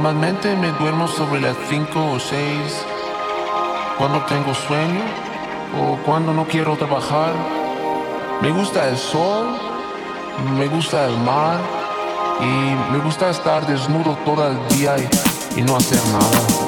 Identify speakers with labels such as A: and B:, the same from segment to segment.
A: Normalmente me duermo sobre las 5 o 6 cuando tengo sueño o cuando no quiero trabajar. Me gusta el sol, me gusta el mar y me gusta estar desnudo todo el día y, y no hacer nada.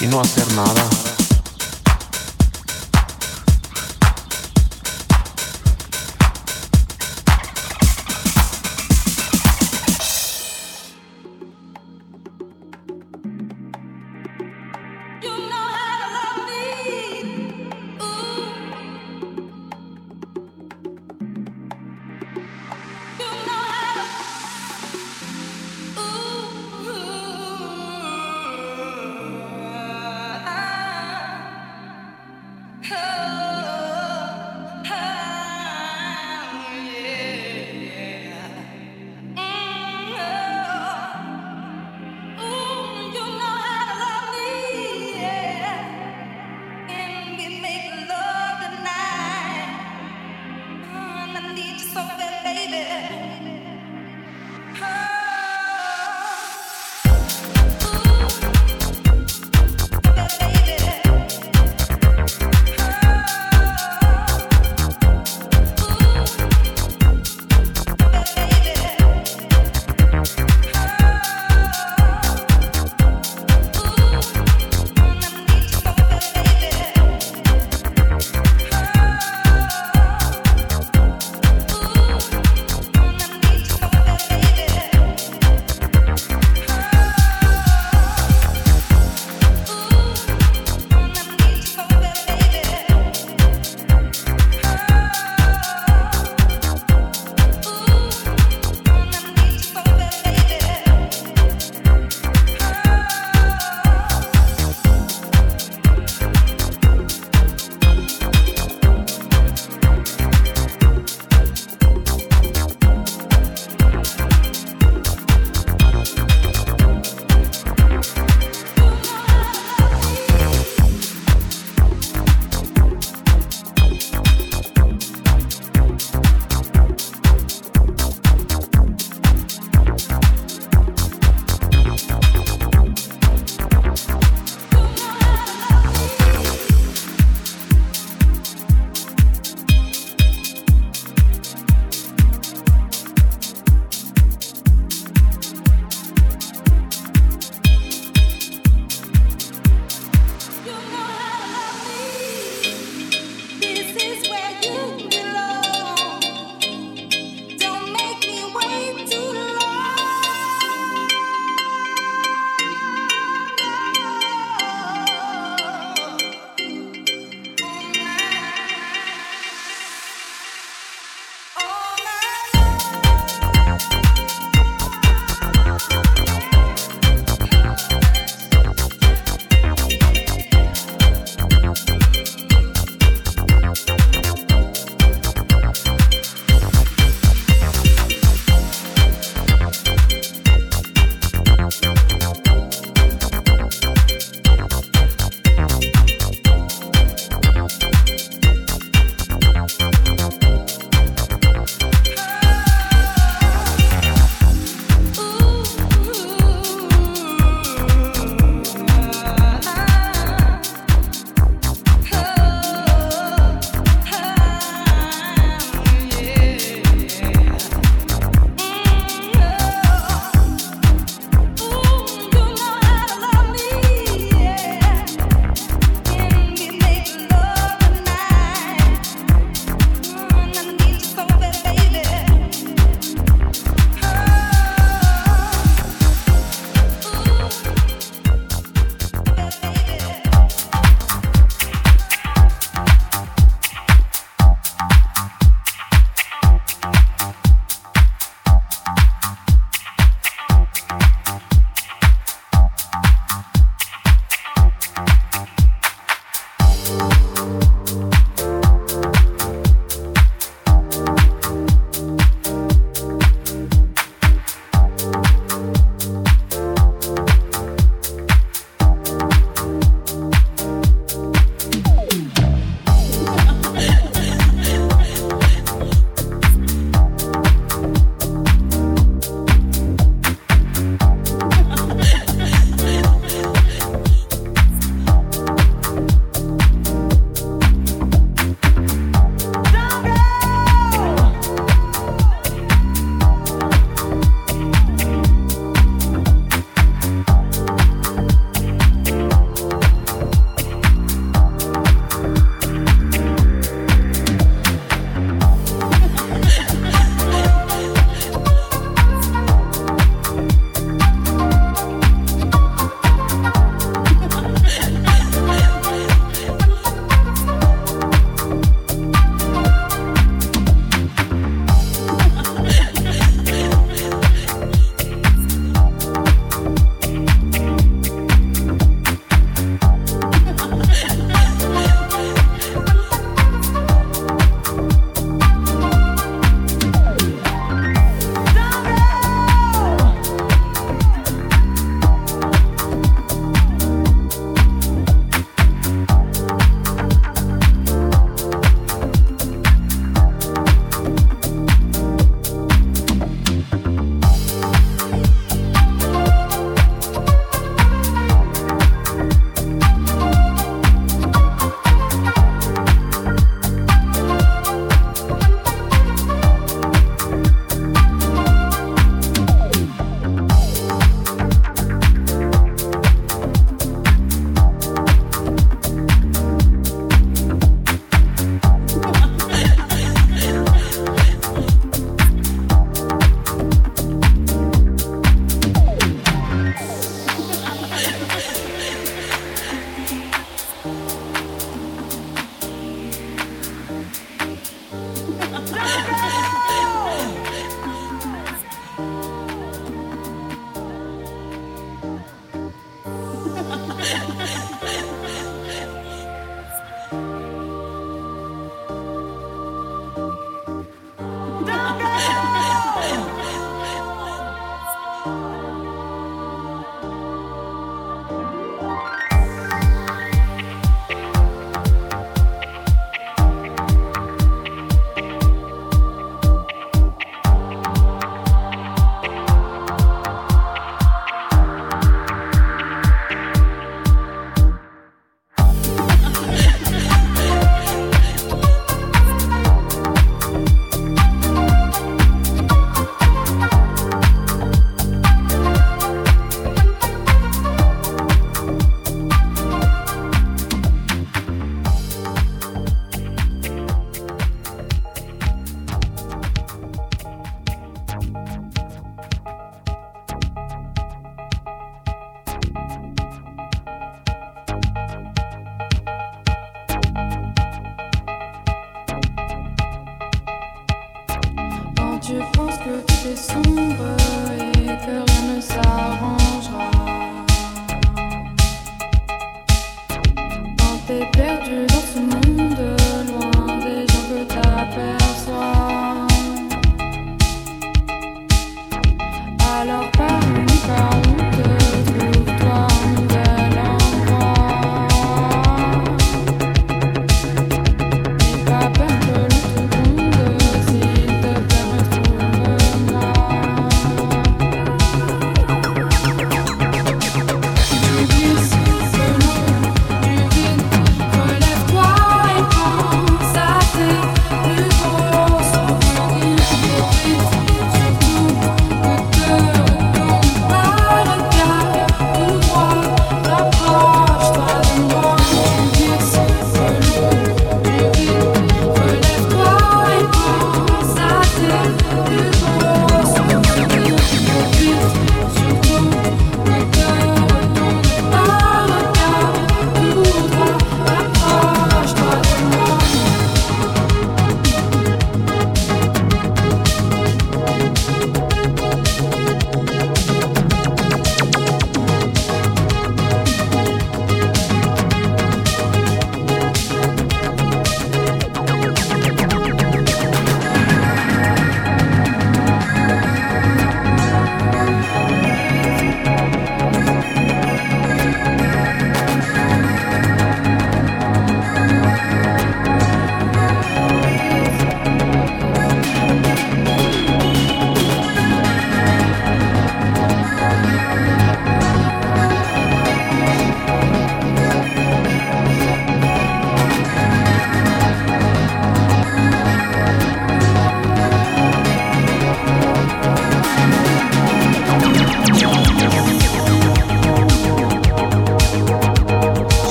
A: Y no hacer nada.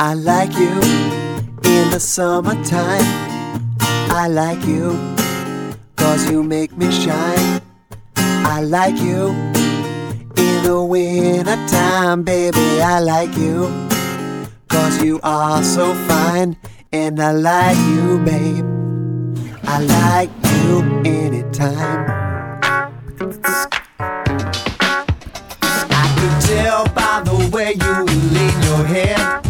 B: I like you in the summertime. I like you cause you make me shine. I like you in the wintertime, baby. I like you cause you are so fine. And I like you, babe. I like you anytime. I could tell by the way you lean your head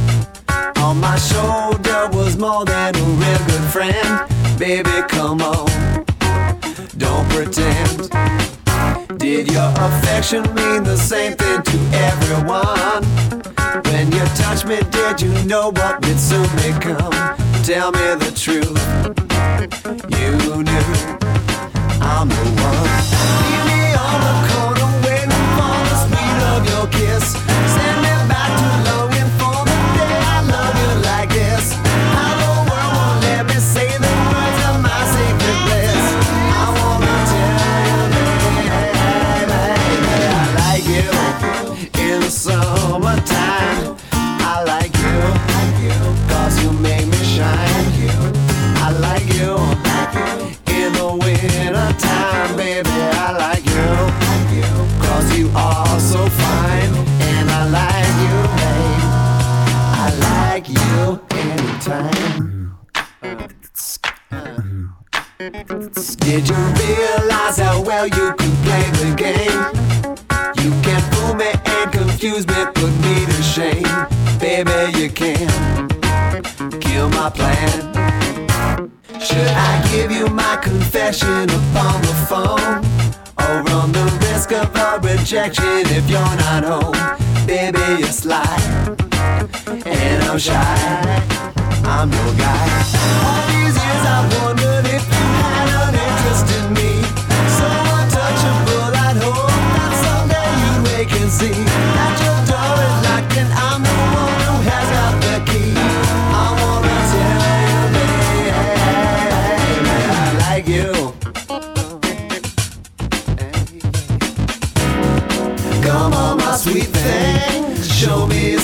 B: more than a real good friend. Baby, come on, don't pretend. Did your affection mean the same thing to everyone? When you touched me, did you know what would soon become? Tell me the truth. You knew I'm the one. Did you realize how well you can play the game? You can fool me and confuse me, put me to shame. Baby, you can kill my plan. Should I give you my confession upon the phone? Or run the risk of a rejection if you're not home? Baby, you're sly, and I'm shy. I'm your guy. All these years I've wondered show me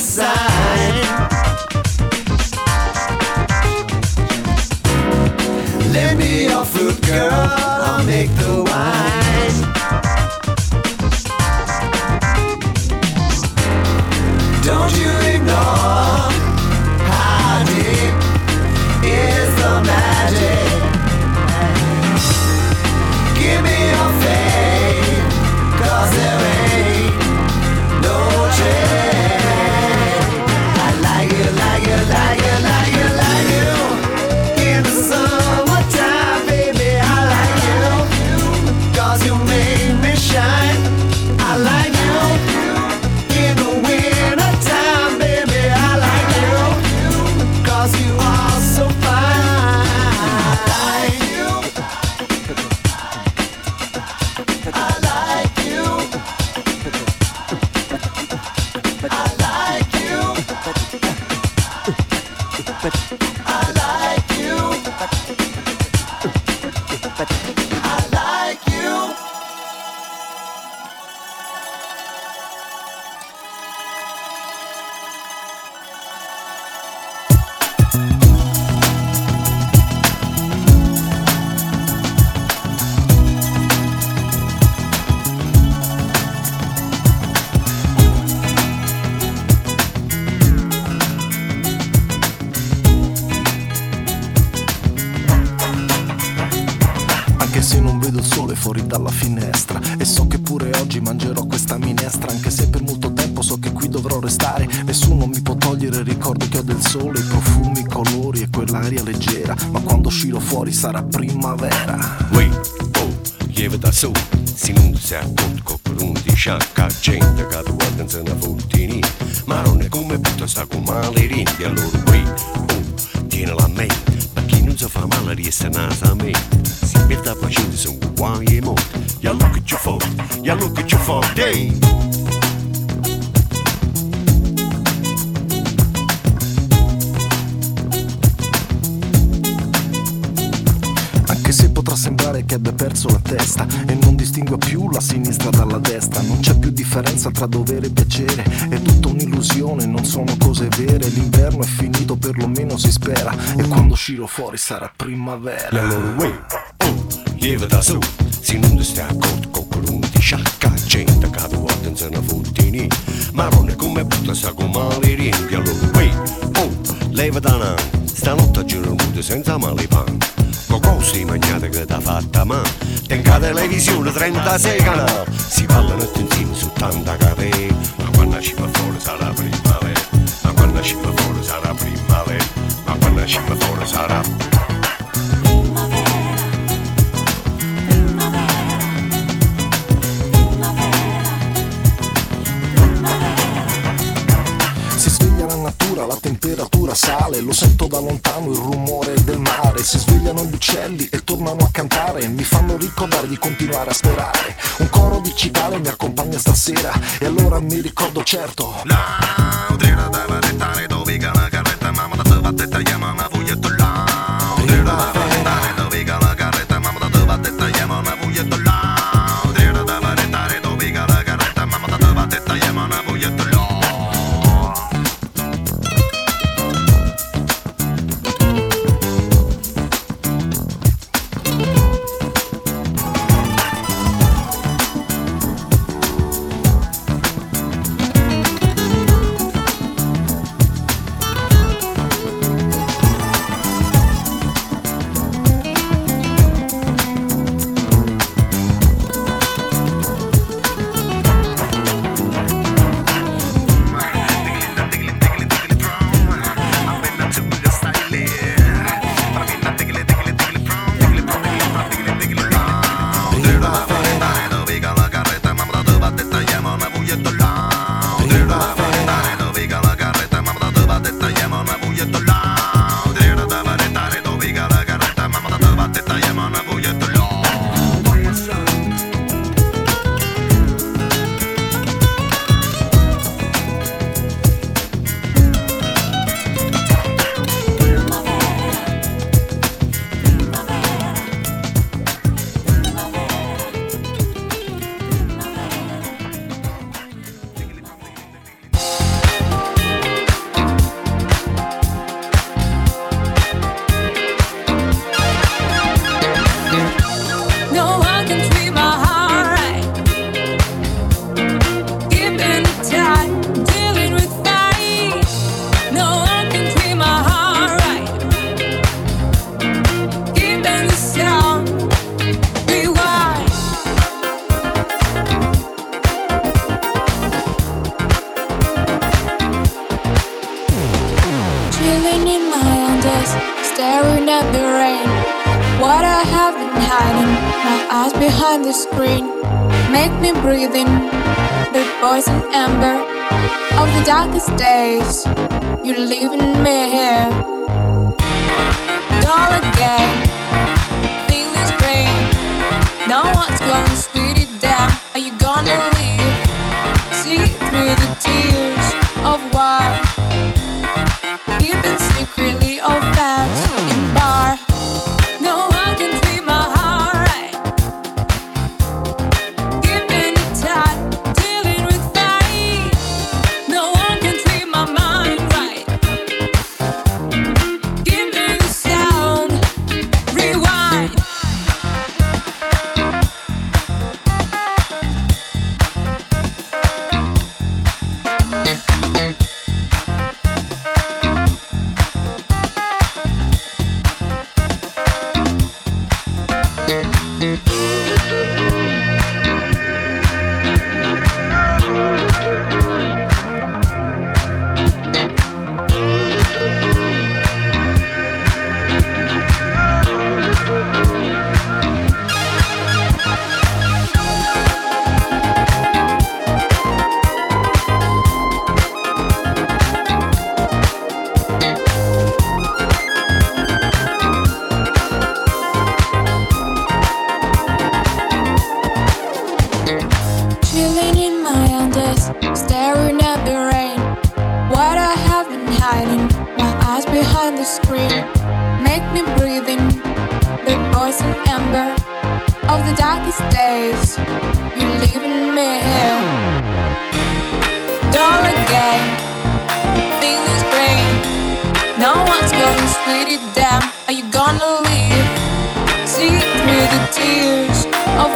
C: fuori sarà primavera.
D: Wait, oh, lievita su Se non si accorge qualcuno di sciacca gente Che guarda in una fontini Ma non è come butta sta con male rindi Allora wait, oh, tienila a me Perché non si fa male riesce nasa a me? Si perda pazienza su guai e morte Ya look at your fault, ya look at your fault, hey
C: che abbia perso la testa e non distingua più la sinistra dalla destra. Non c'è più differenza tra dovere e piacere, è tutta un'illusione, non sono cose vere. L'inverno è finito, perlomeno si spera, e quando uscirò fuori sarà primavera.
D: La loro way, oh, lievita su, si non sta accorto con qualunque di sciacca, gente che tu guarda se ne fottini, ma non è come butta sa come le ringhi, allora way, oh, levita na, stanotte giro il mondo senza male pan. Cocossi mangiate che t'ha fatta ma Tenga televisione 36 canali Si parlano insieme su tanta capè Ma quando ci va fuori sarà primavera. Ma quando ci va fuori sarà primavera. Ma quando ci va fuori sarà
C: Si sale, lo sento da lontano il rumore del mare, si svegliano gli uccelli e tornano a cantare, mi fanno ricordare di continuare a sperare. Un coro di cicale mi accompagna stasera e allora mi ricordo certo.
E: No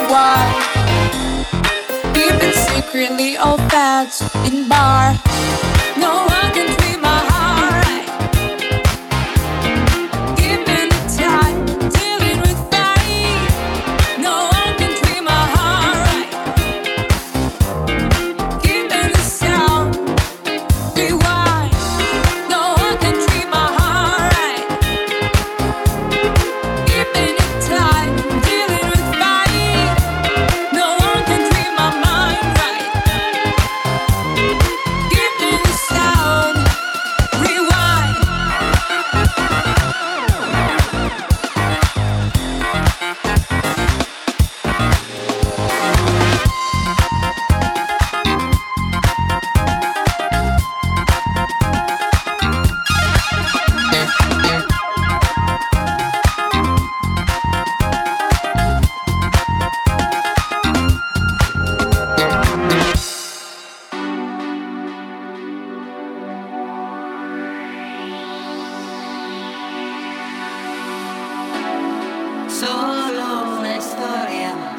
E: why. We've been secretly all fans in bars.
F: solo una historia.